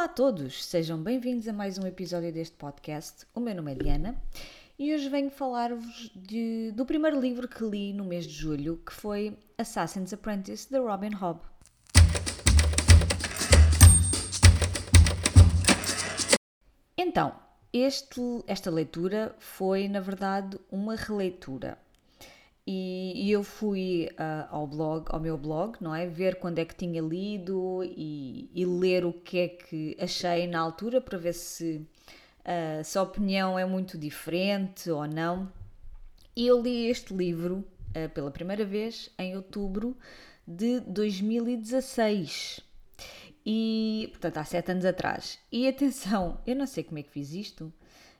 Olá a todos, sejam bem-vindos a mais um episódio deste podcast. O meu nome é Diana e hoje venho falar-vos do primeiro livro que li no mês de julho, que foi Assassin's Apprentice, de Robin Hobb. Então, este, esta leitura foi, na verdade, uma releitura. E, eu fui uh, ao blog, ao meu blog, não é? Ver quando é que tinha lido e, e ler o que é que achei na altura para ver se, uh, se a opinião é muito diferente ou não. E eu li este livro uh, pela primeira vez em outubro de 2016. E, portanto, há sete anos atrás. E atenção, eu não sei como é que fiz isto,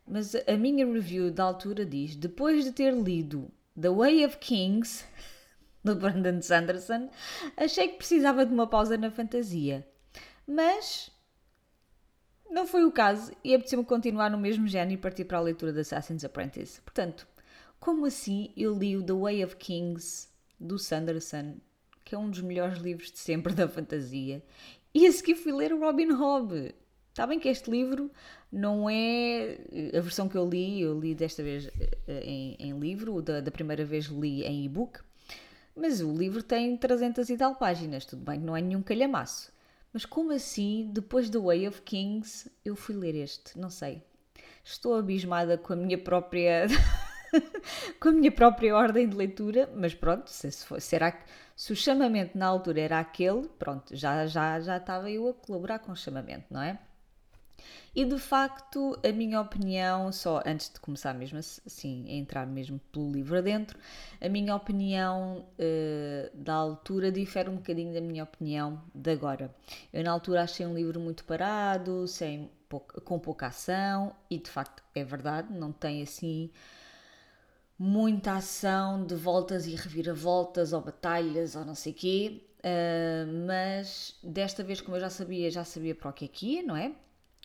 mas a minha review da altura diz: depois de ter lido The Way of Kings, do Brandon Sanderson, achei que precisava de uma pausa na fantasia. Mas não foi o caso e apeteceu-me continuar no mesmo género e partir para a leitura de Assassin's Apprentice. Portanto, como assim eu li o The Way of Kings do Sanderson, que é um dos melhores livros de sempre da fantasia, e a seguir fui ler o Robin Hobb. Está bem que este livro não é a versão que eu li, eu li desta vez eh, em, em livro, da, da, primeira vez li em e-book, mas o livro tem 300 e tal páginas, tudo bem não é nenhum calhamaço. Mas como assim, depois do Way of Kings, eu fui ler este? Não sei. Estou abismada com a minha própria. com a minha própria ordem de leitura, mas pronto, se, se, será que se o chamamento na altura era aquele, pronto, já, já, já estava eu a colaborar com o chamamento, não é? E de facto, a minha opinião, só antes de começar mesmo assim a entrar mesmo pelo livro adentro, a minha opinião uh, da altura difere um bocadinho da minha opinião de agora. Eu na altura achei um livro muito parado, sem, com pouca ação, e de facto é verdade, não tem assim muita ação de voltas e reviravoltas ou batalhas ou não sei quê. Uh, mas desta vez, como eu já sabia, já sabia para o que é que ia, não é?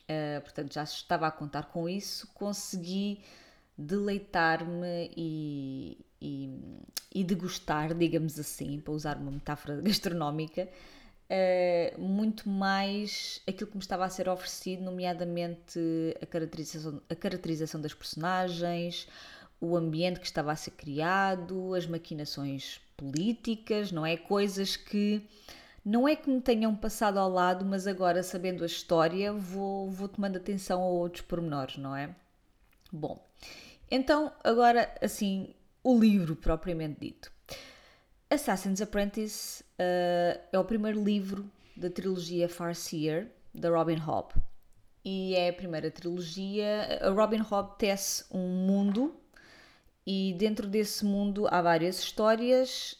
Uh, portanto já estava a contar com isso, consegui deleitar-me e, e, e, degustar, digamos assim, para usar uma metáfora gastronómica, uh, muito mais aquilo que me estava a ser oferecido, nomeadamente a caracterização, a caracterização das personagens, o ambiente que estava a ser criado, as maquinações políticas, não é? Coisas que não é que me tenham passado ao lado, mas agora, sabendo a história, vou, vou tomando atenção a outros pormenores, não é? Bom, então, agora, assim, o livro propriamente dito. Assassin's Apprentice uh, é o primeiro livro da trilogia Farseer, da Robin Hobb. E é a primeira trilogia. A Robin Hobb tece um mundo e dentro desse mundo há várias histórias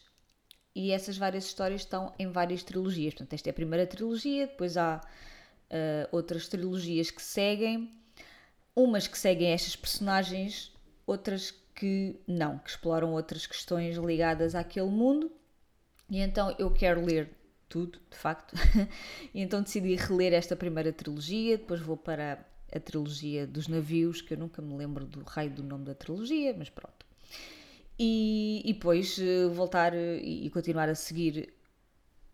e essas várias histórias estão em várias trilogias. Portanto, esta é a primeira trilogia, depois há uh, outras trilogias que seguem, umas que seguem estas personagens, outras que não, que exploram outras questões ligadas àquele mundo. E então eu quero ler tudo, de facto. e então decidi reler esta primeira trilogia, depois vou para a trilogia dos navios, que eu nunca me lembro do raio do nome da trilogia, mas pronto e, e depois eh, voltar eh, e continuar a seguir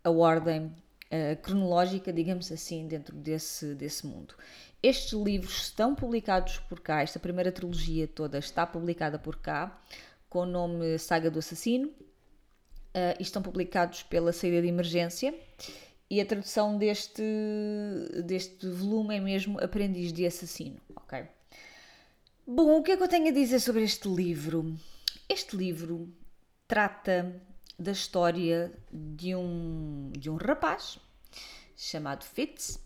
a ordem uh, cronológica, digamos assim, dentro desse, desse mundo. Estes livros estão publicados por cá, esta primeira trilogia toda está publicada por cá, com o nome Saga do Assassino, uh, e estão publicados pela saída de emergência. E a tradução deste, deste volume é mesmo Aprendiz de Assassino. Ok? Bom, o que é que eu tenho a dizer sobre este livro? Este livro trata da história de um, de um rapaz chamado Fitz.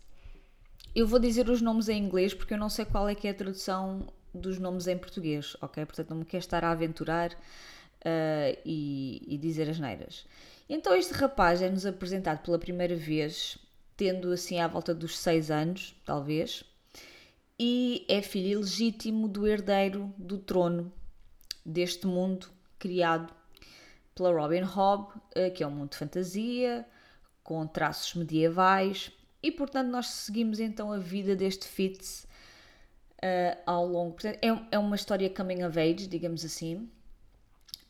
Eu vou dizer os nomes em inglês porque eu não sei qual é que é a tradução dos nomes em português, ok? Portanto, não me quero estar a aventurar uh, e, e dizer as neiras. Então, este rapaz é-nos apresentado pela primeira vez, tendo assim à volta dos seis anos, talvez, e é filho ilegítimo do herdeiro do trono deste mundo criado pela Robin Hobb, eh, que é um mundo de fantasia, com traços medievais, e portanto nós seguimos então a vida deste Fitz uh, ao longo. Portanto, é, é uma história coming of age, digamos assim,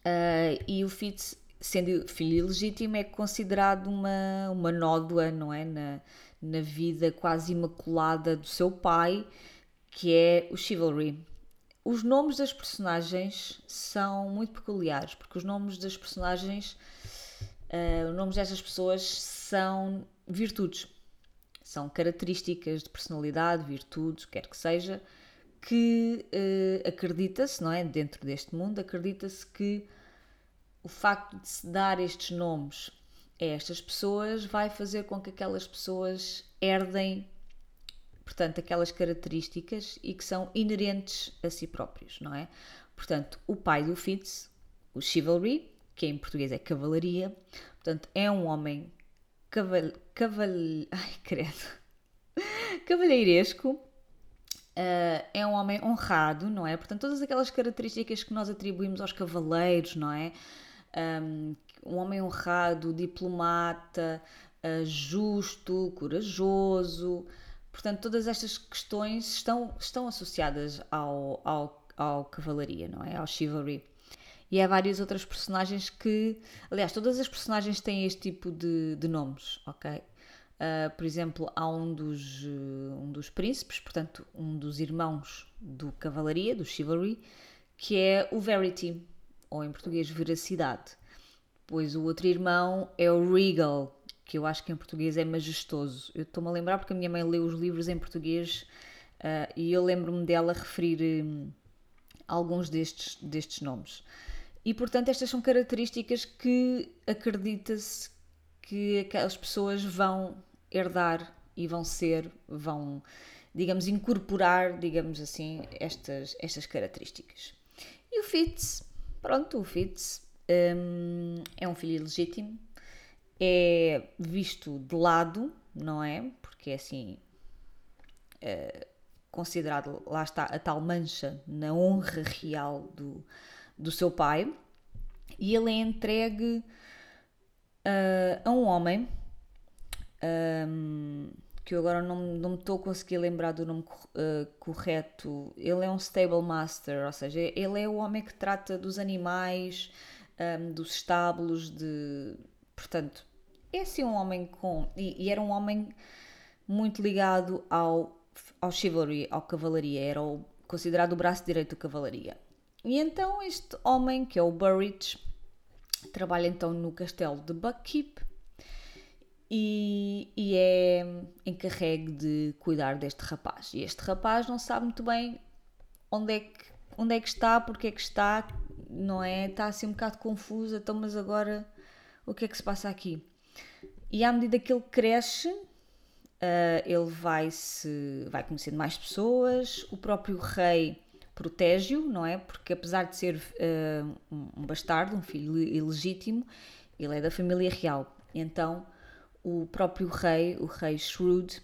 uh, e o Fitz sendo filho ilegítimo, é considerado uma, uma nódoa, não é? Na, na vida quase imaculada do seu pai, que é o Chivalry. Os nomes das personagens são muito peculiares, porque os nomes das personagens, uh, os nomes destas pessoas são virtudes, são características de personalidade, virtudes, quer que seja, que uh, acredita-se, não é? Dentro deste mundo, acredita-se que o facto de se dar estes nomes a estas pessoas vai fazer com que aquelas pessoas herdem, portanto, aquelas características e que são inerentes a si próprios, não é? Portanto, o pai do Fitz, o Chivalry, que em português é cavalaria, portanto, é um homem caval... caval... Ai, credo. cavalheiresco, Uh, é um homem honrado, não é? Portanto, todas aquelas características que nós atribuímos aos cavaleiros, não é? Um, um homem honrado, diplomata, uh, justo, corajoso. Portanto, todas estas questões estão, estão associadas ao, ao, ao cavalaria, não é? Ao chivalry. E há várias outras personagens que. Aliás, todas as personagens têm este tipo de, de nomes, ok? Uh, por exemplo, há um dos, uh, um dos príncipes, portanto, um dos irmãos do cavalaria, do chivalry, que é o Verity, ou em português, veracidade. Pois o outro irmão é o Regal, que eu acho que em português é majestoso. Eu estou-me a lembrar porque a minha mãe leu os livros em português uh, e eu lembro-me dela referir um, alguns destes, destes nomes. E portanto, estas são características que acredita-se que aquelas pessoas vão herdar e vão ser, vão, digamos, incorporar, digamos assim, estas, estas características. E o Fitz, pronto, o Fitz um, é um filho ilegítimo, é visto de lado, não é? Porque é assim, é considerado, lá está, a tal mancha na honra real do, do seu pai, e ele é entregue uh, a um homem um, que eu agora não, não me estou a conseguir lembrar do nome uh, correto. Ele é um stable master, ou seja, ele é o homem que trata dos animais, um, dos estábulos, de. Portanto, é assim um homem com. E, e, era um homem muito ligado ao, ao chivalry, ao cavalaria, era o, considerado o braço direito da cavalaria. E então este homem, que é o Burridge, trabalha então no castelo de Buckkeep e, e é encarregue de cuidar deste rapaz. E este rapaz não sabe muito bem onde é que, onde é que está, porque é que está, não é? Está assim um bocado confuso, então, mas agora o que é que se passa aqui? E à medida que ele cresce, uh, ele vai se vai conhecendo mais pessoas, o próprio rei protege-o, não é? Porque apesar de ser uh, um bastardo, um filho ilegítimo, ele é da família real. Então o próprio rei, o rei Shrewd,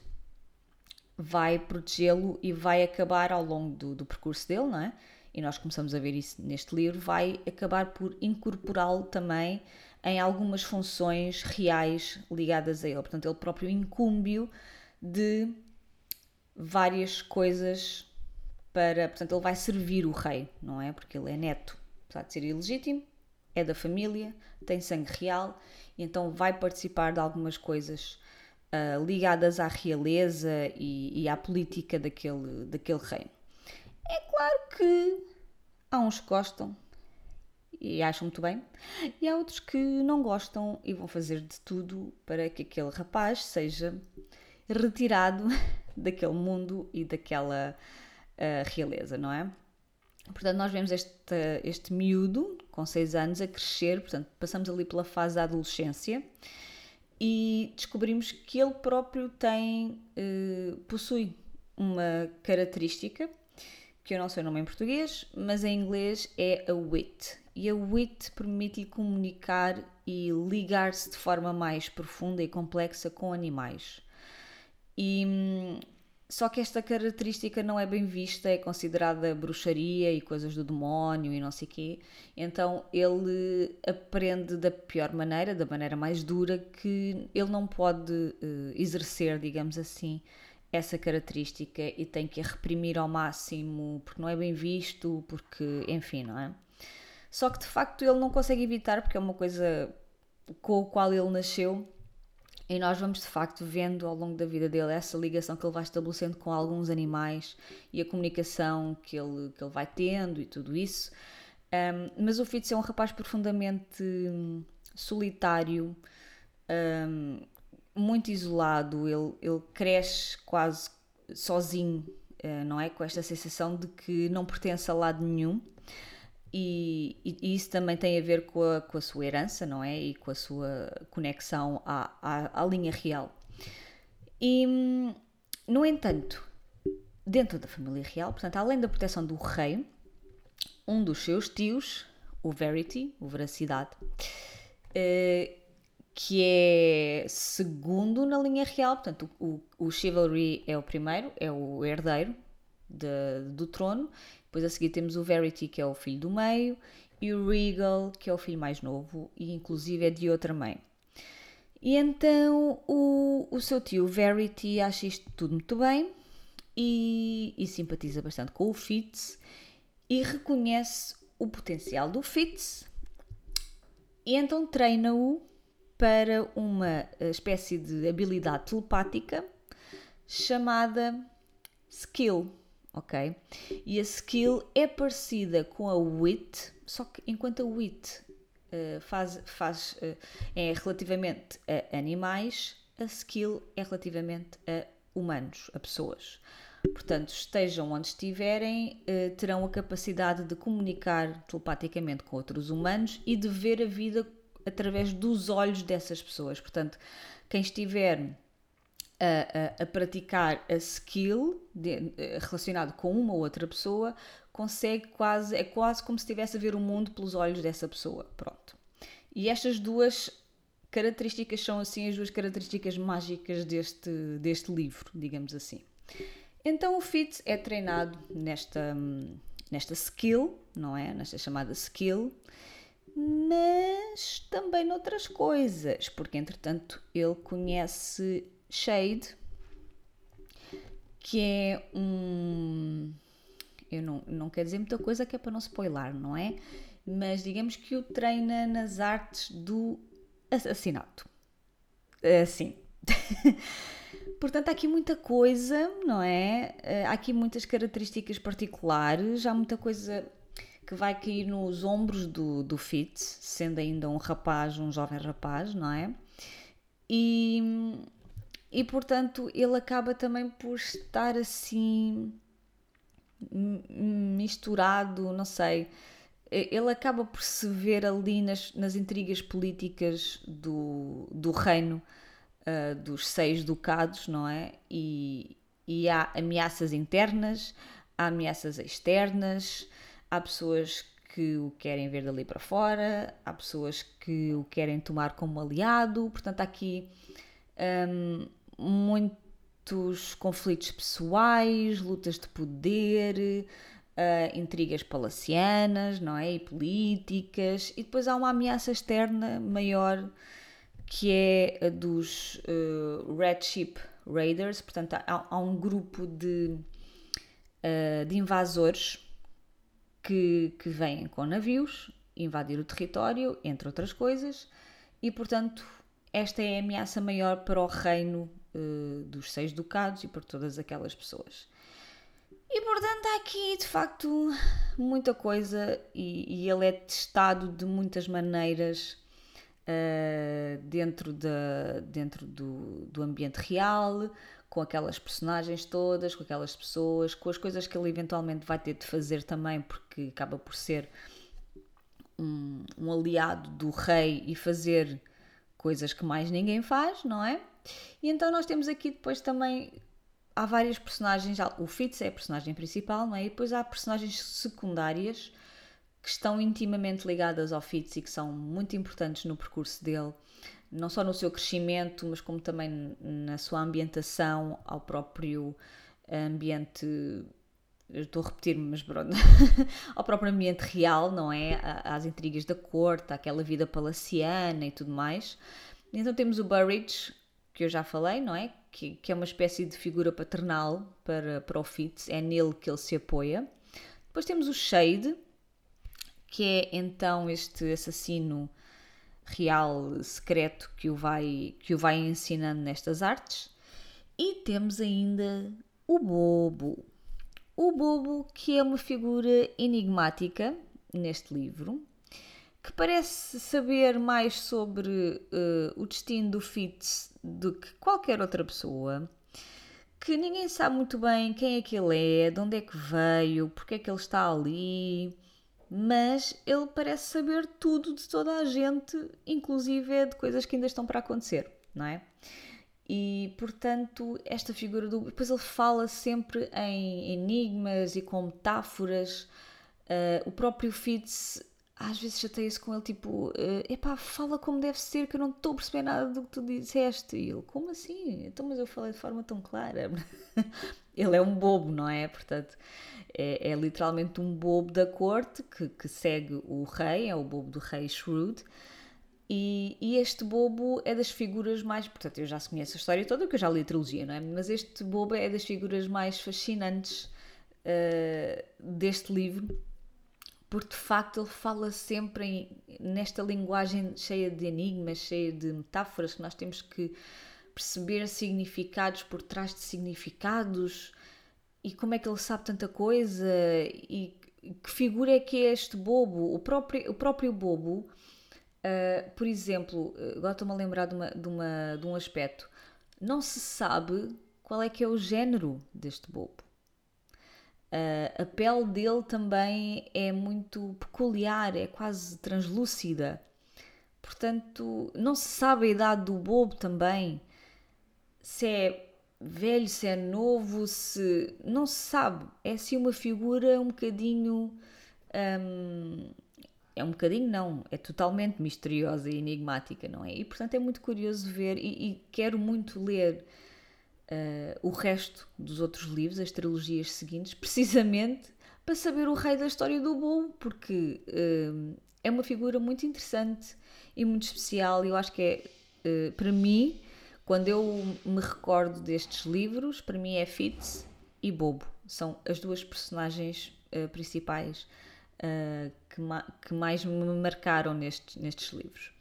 vai protegê-lo e vai acabar ao longo do, do, percurso dele, não é? E nós começamos a ver isso neste livro, vai acabar por incorporá-lo também em algumas funções reais ligadas a ele. Portanto, ele próprio incúmbio de várias coisas para. Portanto, ele vai servir o rei, não é? Porque ele é neto, apesar de ser ilegítimo, é da família, tem sangue real então vai participar de algumas coisas uh, ligadas à realeza e, e, à política daquele, daquele reino. É claro que há uns que gostam e acham muito bem, e há outros que não gostam e vão fazer de tudo para que aquele rapaz seja retirado daquele mundo e daquela uh, realeza, não é? Portanto, nós vemos este, este miúdo com 6 anos a crescer, portanto, passamos ali pela fase da adolescência e descobrimos que ele próprio tem, uh, possui uma característica que eu não sei o nome em português, mas em inglês é a wit. E a wit permite-lhe comunicar e ligar-se de forma mais profunda e complexa com animais. E hum, só que esta característica não é bem vista, é considerada bruxaria e coisas do demónio e não sei quê. Então ele aprende da pior maneira, da maneira mais dura, que ele não pode uh, exercer, digamos assim, essa característica e tem que a reprimir ao máximo porque não é bem visto, porque, enfim, não é? Só que de facto ele não consegue evitar, porque é uma coisa com a qual ele nasceu, e nós vamos de facto vendo ao longo da vida dele essa ligação que ele vai estabelecendo com alguns animais e a comunicação que ele, que ele vai tendo e tudo isso. Um, mas o Fitz é um rapaz profundamente solitário, um, muito isolado, ele, ele cresce quase sozinho, uh, não é? Com esta sensação de que não pertence a lado nenhum. E, e, isso também tem a ver com a, com a, sua herança, não é? E com a sua conexão à, à, à linha real. E, no entanto, dentro da família real, portanto, além da proteção do rei, um dos seus tios, o Verity, o Veracidade, uh, que é segundo na linha real, portanto, o, o Chivalry é o primeiro, é o herdeiro de, do trono, depois a seguir temos o Verity, que é o filho do meio, e o Regal, que é o filho mais novo, e inclusive é de outra mãe. E então o, o seu tio Verity acha isto tudo muito bem e, e simpatiza bastante com o Fitz e reconhece o potencial do Fitz e então treina-o para uma eh, espécie de habilidade telepática chamada skill, ok? E a skill é parecida com a wit, só que enquanto a wit uh, faz, faz, uh, é relativamente a animais, a skill é relativamente a humanos, a pessoas. Portanto, estejam onde estiverem, terão a capacidade de comunicar telepaticamente com outros humanos e de ver a vida através dos olhos dessas pessoas. Portanto, quem estiver a, a, a praticar a skill de, eh, relacionado com uma ou outra pessoa consegue quase, é quase como se estivesse a ver o mundo pelos olhos dessa pessoa. Pronto. E estas duas características são assim as duas características mágicas deste, deste livro, digamos assim. Então o Fitz é treinado nesta, nesta skill, não é? Nesta chamada skill, mas também noutras coisas, porque entretanto ele conhece Shade, que é um. Eu não, não quero dizer muita coisa que é para não spoiler, não é? Mas digamos que o treina nas artes do assassinato. Assim. Portanto, há aqui muita coisa, não é? Eh, há aqui muitas características particulares, há muita coisa que vai cair nos ombros do, do Fitz, sendo ainda um rapaz, um jovem rapaz, não é? E, e portanto, ele acaba também por estar assim misturado, não sei. Ele acaba por se ver ali nas, nas intrigas políticas do, do reino uh, dos seis ducados, não é? E, e há ameaças internas, há ameaças externas, há pessoas que o querem ver dali para fora, há pessoas que o querem tomar como aliado, portanto, há aqui um, muitos conflitos pessoais, lutas de poder, uh, intrigas palacianas, não é? E políticas, e depois há uma ameaça externa maior que é a dos uh, Red Ship Raiders, portanto há, há um grupo de, uh, de invasores que, que vêm com navios invadir o território, entre outras coisas, e portanto esta é a ameaça maior para o reino uh, dos seis ducados e para todas aquelas pessoas. E portanto há aqui de facto muita coisa e, e ele é testado de muitas maneiras uh, dentro, de, dentro do, do ambiente real, com aquelas personagens todas, com aquelas pessoas, com as coisas que ele eventualmente vai ter de fazer também, porque acaba por ser um, um aliado do rei e fazer coisas que mais ninguém faz, não é? E então nós temos aqui depois também há várias personagens, o Fitz é a personagem principal, não é? E depois há personagens secundárias que estão intimamente ligadas ao Fitz e que são muito importantes no percurso dele, não só no seu crescimento, mas como também na sua ambientação, ao próprio ambiente. Estou a repetir-me, mas pronto. ao próprio ambiente real, não é? Às intrigas da corte, àquela vida palaciana e tudo mais. Então temos o Burridge, que eu já falei, não é? Que, que é uma espécie de figura paternal para, para o Fitz, é nele que ele se apoia. Depois temos o Shade, que é então este assassino real, secreto, que o vai, que o vai ensinando nestas artes. E temos ainda o Bobo. O Bobo, que é uma figura enigmática neste livro, que parece saber mais sobre uh, o destino do Fitz do que qualquer outra pessoa, que ninguém sabe muito bem quem é que ele é, de onde é que veio, porque é que ele está ali, mas ele parece saber tudo de toda a gente, inclusive de coisas que ainda estão para acontecer, não é? E portanto, esta figura do. Depois ele fala sempre em enigmas e com metáforas. Uh, o próprio Fitz às vezes chateia-se com ele, tipo, uh, epá, fala como deve ser, que eu não estou a perceber nada do que tu disseste. E ele, como assim? Então, mas eu falei de forma tão clara. ele é um bobo, não é? Portanto, é, é literalmente um bobo da corte que, que, segue o rei, é o bobo do rei Shrewd. E, e, este bobo é das figuras mais. Portanto, eu já se conheço a história toda, que eu já li a trilogia, não é? Mas este bobo é das figuras mais fascinantes uh, deste livro porque de facto ele fala sempre em, nesta linguagem cheia de enigmas, cheia de metáforas, que nós temos que perceber significados por trás de significados e como é que ele sabe tanta coisa e que figura é que é este bobo, o próprio, o próprio bobo. Uh, por exemplo, agora estou-me a lembrar de, uma, de, uma, de um aspecto. Não se sabe qual é que é o género deste bobo. Uh, a pele dele também é muito peculiar, é quase translúcida. Portanto, não se sabe a idade do bobo também. Se é velho, se é novo, se. Não se sabe. É assim uma figura um bocadinho. Um, é um bocadinho, não. É totalmente misteriosa e enigmática, não é? E portanto é muito curioso ver e, e quero muito ler uh, o resto dos outros livros, as trilogias seguintes, precisamente para saber o rei da história do Bobo, porque uh, é uma figura muito interessante e muito especial. Eu acho que é, uh, para mim, quando eu me recordo destes livros, para mim é Fitz e Bobo. São as duas personagens principais que, ma que mais me marcaram nestes, livros.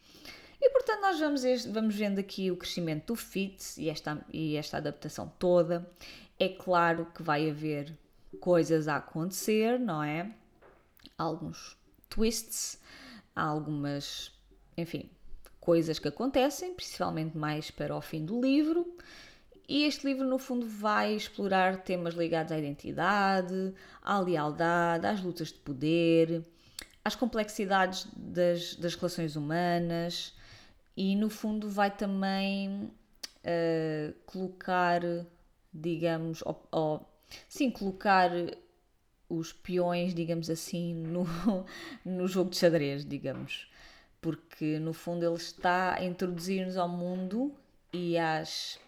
E portanto, nós vamos, vamos vendo aqui o crescimento do FITS e esta, e esta adaptação toda. É claro que vai haver coisas a acontecer, não é? Alguns twists, algumas, enfim, coisas que acontecem, principalmente mais para o fim do livro. E este livro, no fundo, vai explorar temas ligados à identidade, à lealdade, às lutas de poder, às complexidades das, das relações humanas, e no fundo vai também uh, colocar, digamos, ou, sim, colocar os peões, digamos assim, no, no jogo de xadrez, digamos. Porque no fundo ele está a introduzir-nos ao mundo e às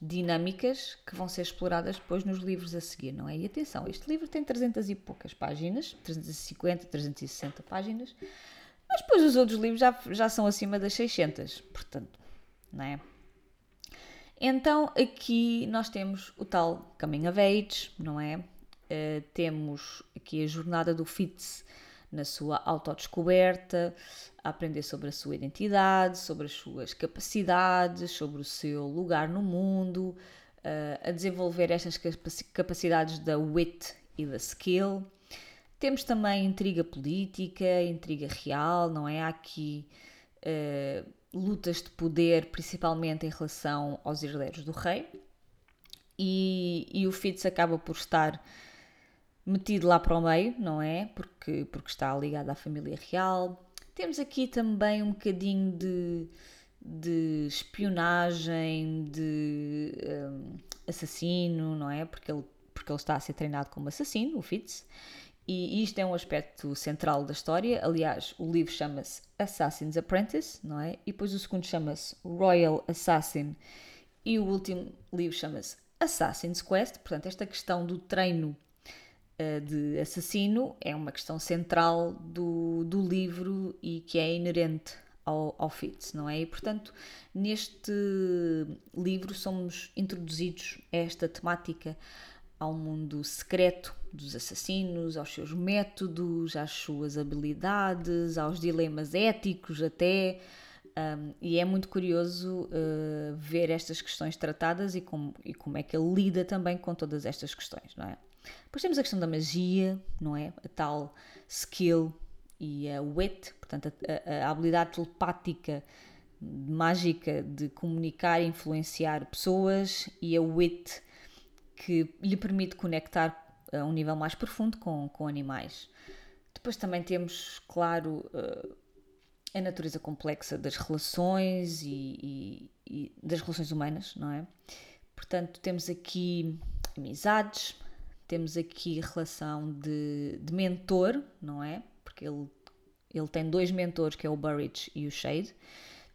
dinâmicas que vão ser exploradas depois nos livros a seguir, não é? E atenção, este livro tem 300 e poucas páginas, 350, 360 páginas, mas depois os outros livros já, já são acima das 600, portanto, não é? Então aqui nós temos o tal Coming of Age, não é? Uh, temos aqui a jornada do Fitz na sua autodescoberta, a aprender sobre a sua identidade, sobre as suas capacidades, sobre o seu lugar no mundo, uh, a desenvolver estas capacidades da wit e da skill. Temos também intriga política, intriga real, não é? Há aqui uh, lutas de poder, principalmente em relação aos herdeiros do rei. E, e o Fitz acaba por estar metido lá para o meio, não é? Porque, porque está ligado à família real. Temos aqui também um bocadinho de, de espionagem, de um, assassino, não é? Porque ele, porque ele está a ser treinado como assassino, o Fitz. E isto é um aspecto central da história. Aliás, o livro chama-se Assassin's Apprentice, não é? E depois o segundo chama-se Royal Assassin. E o último livro chama-se Assassin's Quest. Portanto, esta questão do treino de assassino é uma questão central do, do livro e que é inerente ao, ao Fitz, não é? E portanto, neste livro somos introduzidos a esta temática ao mundo secreto dos assassinos, aos seus métodos, às suas habilidades, aos dilemas éticos até. Um, e é muito curioso uh, ver estas questões tratadas e como, e como é que ele lida também com todas estas questões, não é? Depois temos a questão da magia, não é? A tal skill e a wit, portanto, a, a habilidade telepática mágica de comunicar e influenciar pessoas e a wit que lhe permite conectar a um nível mais profundo com, com animais. Depois também temos, claro, uh, a natureza complexa das relações e, e, e, das relações humanas, não é? Portanto, temos aqui amizades, temos aqui relação de, de mentor, não é? Porque ele, ele tem dois mentores, que é o Burridge e o Shade.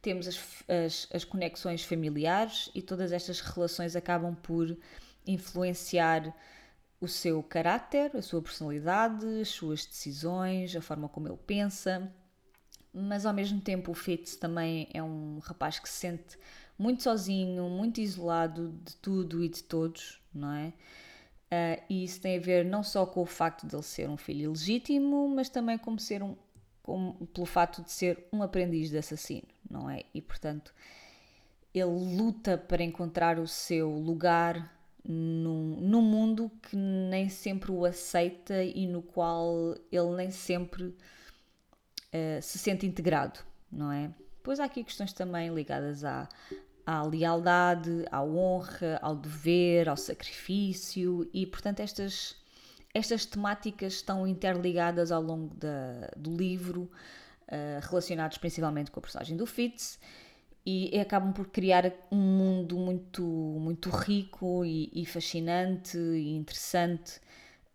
Temos as, as, as conexões familiares e todas estas relações acabam por influenciar o seu caráter, a sua personalidade, as suas decisões, a forma como ele pensa mas ao mesmo tempo o Fitz também é um rapaz que se sente muito sozinho, muito isolado de tudo e de todos, não é? Uh, e isso tem a ver não só com o facto de ele ser um filho ilegítimo, mas também como ser um, como, pelo facto de ser um aprendiz de assassino, não é? E portanto ele luta para encontrar o seu lugar num, mundo que nem sempre o aceita e no qual ele nem sempre uh, se sente integrado, não é? Depois há aqui questões também ligadas à, à lealdade, à honra, ao dever, ao sacrifício e, portanto, estas, estas temáticas estão interligadas ao longo da, do livro, uh, relacionados principalmente com a personagem do Fitz e acabam por criar um mundo muito, muito rico e, e fascinante e interessante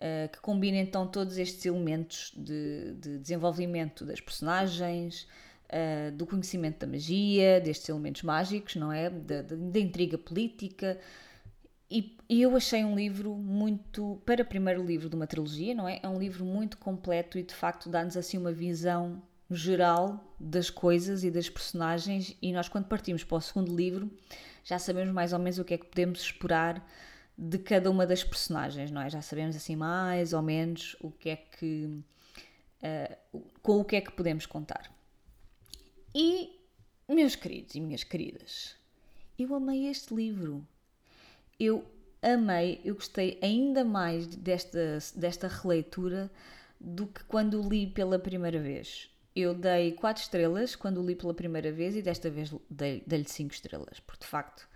uh, que combina então todos estes elementos de, de desenvolvimento das personagens, uh, do conhecimento da magia, destes elementos mágicos, não é? Da, da, intriga política. E, e, eu achei um livro muito. Para o primeiro livro de uma trilogia, não é? É um livro muito completo e de facto dá-nos assim uma visão geral das coisas e das personagens. E nós, quando partimos para o segundo livro, já sabemos mais ou menos o que é que podemos esperar de cada uma das personagens, não é? Já sabemos assim mais ou menos o que é que. Uh, com o que é que podemos contar. E, meus queridos e minhas queridas, eu amei este livro. Eu amei, eu gostei ainda mais desta, desta releitura do que quando o li pela primeira vez. Eu dei 4 estrelas quando o li pela primeira vez e desta vez dei-lhe 5 estrelas, porque de facto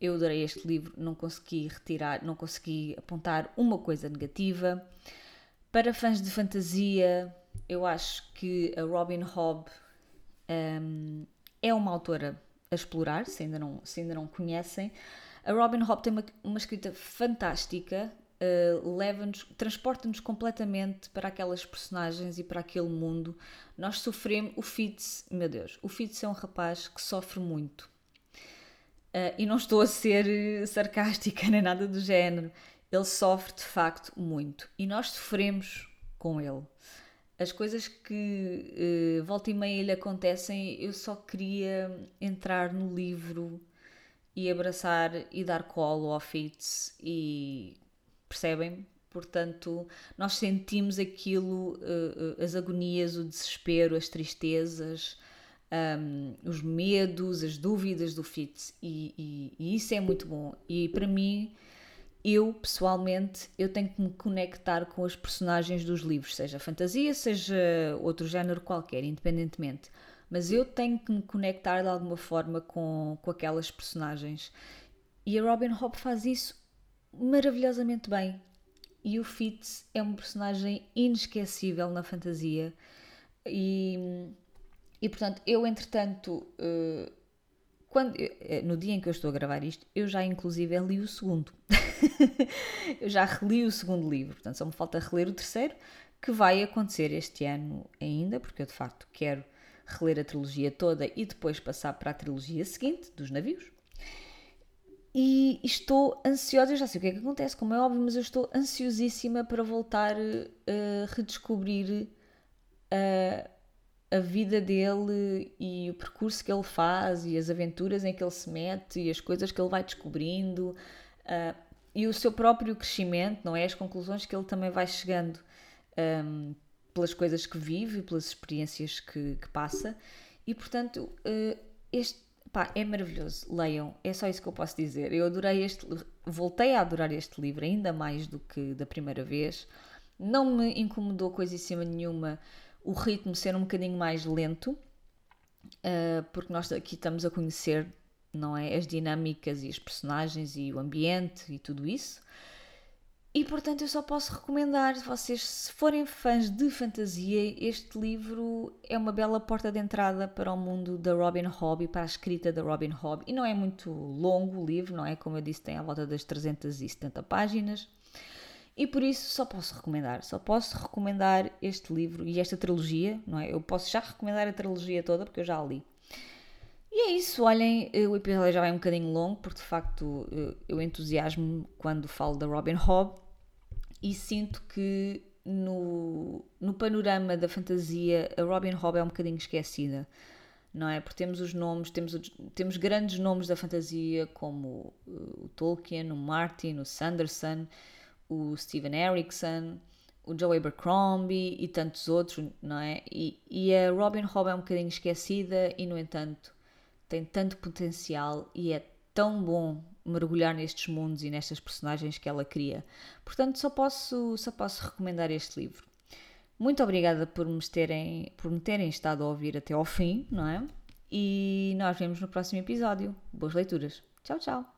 eu adorei este livro, não consegui retirar, não consegui apontar uma coisa negativa. Para fãs de fantasia, eu acho que a Robin Hobb um, é uma autora a explorar, se ainda não, se ainda não conhecem. A Robin Hobb tem uma, uma escrita fantástica, uh, leva-nos, transporta-nos completamente para aquelas personagens e para aquele mundo. Nós sofremos, o Fitz, meu Deus, o Fitz é um rapaz que sofre muito. Uh, e não estou a ser eh, sarcástica nem nada do género. Ele sofre de facto muito e nós sofremos com ele. As coisas que uh, volta e meia lhe acontecem, eu só queria entrar no livro e abraçar e dar colo ao Fitz e percebem? Portanto, nós sentimos aquilo, uh, as agonias, o desespero, as tristezas, um, os medos, as dúvidas do Fitz e, e, e, isso é muito bom. E para mim, eu pessoalmente, eu tenho que me conectar com os personagens dos livros, seja fantasia, seja outro género qualquer, independentemente. Mas eu tenho que me conectar de alguma forma com, com aquelas personagens. E a Robin Hobb faz isso maravilhosamente bem. E o Fitz é um personagem inesquecível na fantasia. E e portanto, eu entretanto, uh, quando, uh, no dia em que eu estou a gravar isto, eu já inclusive li o segundo. eu já reli o segundo livro, portanto só me falta reler o terceiro, que vai acontecer este ano ainda, porque eu de facto quero reler a trilogia toda e depois passar para a trilogia seguinte, dos navios. E estou ansiosa, eu já sei o que é que acontece, como é óbvio, mas eu estou ansiosíssima para voltar a redescobrir uh, a vida dele e o percurso que ele faz e as aventuras em que ele se mete e as coisas que ele vai descobrindo. Uh, e o seu próprio crescimento, não é? As conclusões que ele também vai chegando um, pelas coisas que vive pelas experiências que, que passa. E portanto, uh, este pá, é maravilhoso. Leiam, é só isso que eu posso dizer. Eu adorei este, voltei a adorar este livro ainda mais do que da primeira vez. Não me incomodou coisíssima nenhuma o ritmo ser um bocadinho mais lento, uh, porque nós aqui estamos a conhecer não é? As dinâmicas e os personagens e o ambiente e tudo isso. E portanto eu só posso recomendar, vocês se forem fãs de fantasia, este livro é uma bela porta de entrada para o mundo da Robin Hobb e para a escrita da Robin Hobb. E não é muito longo o livro, não é? Como eu disse, tem à volta das 370 páginas. E por isso só posso recomendar, só posso recomendar este livro e esta trilogia, não é? Eu posso já recomendar a trilogia toda porque eu já a li. E é isso, olhem, eh, o episódio já vai um bocadinho longo, porque de facto eh, eu entusiasmo quando falo da Robin Hobb e sinto que no, no panorama da fantasia a Robin Hobb é um bocadinho esquecida, não é? Porque temos os nomes, temos, temos grandes nomes da fantasia como eh, o Tolkien, o Martin, o Sanderson, o Steven Erickson, o Joe Abercrombie e tantos outros, não é? E, e a Robin Hobb é um bocadinho esquecida e, no entanto, tem tanto potencial e é tão bom mergulhar nestes mundos e nestas personagens que ela cria. Portanto, só posso, só posso recomendar este livro. Muito obrigada por me, terem, por me terem estado a ouvir até ao fim, não é? E nós vemos no próximo episódio. Boas leituras. Tchau, tchau.